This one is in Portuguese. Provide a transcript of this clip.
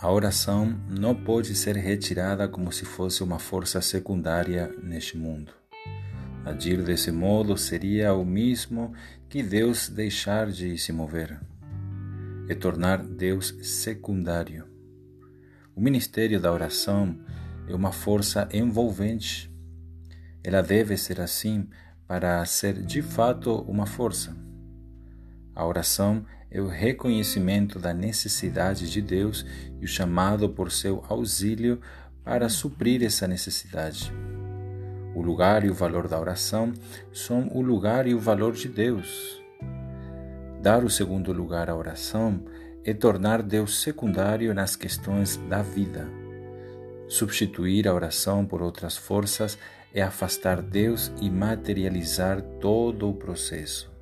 A oração não pode ser retirada como se fosse uma força secundária neste mundo. Agir desse modo seria o mesmo que Deus deixar de se mover. É tornar Deus secundário. O ministério da oração é uma força envolvente. Ela deve ser assim para ser de fato uma força. A oração é o reconhecimento da necessidade de Deus e o chamado por seu auxílio para suprir essa necessidade. O lugar e o valor da oração são o lugar e o valor de Deus. Dar o segundo lugar à oração é tornar Deus secundário nas questões da vida. Substituir a oração por outras forças é afastar Deus e materializar todo o processo.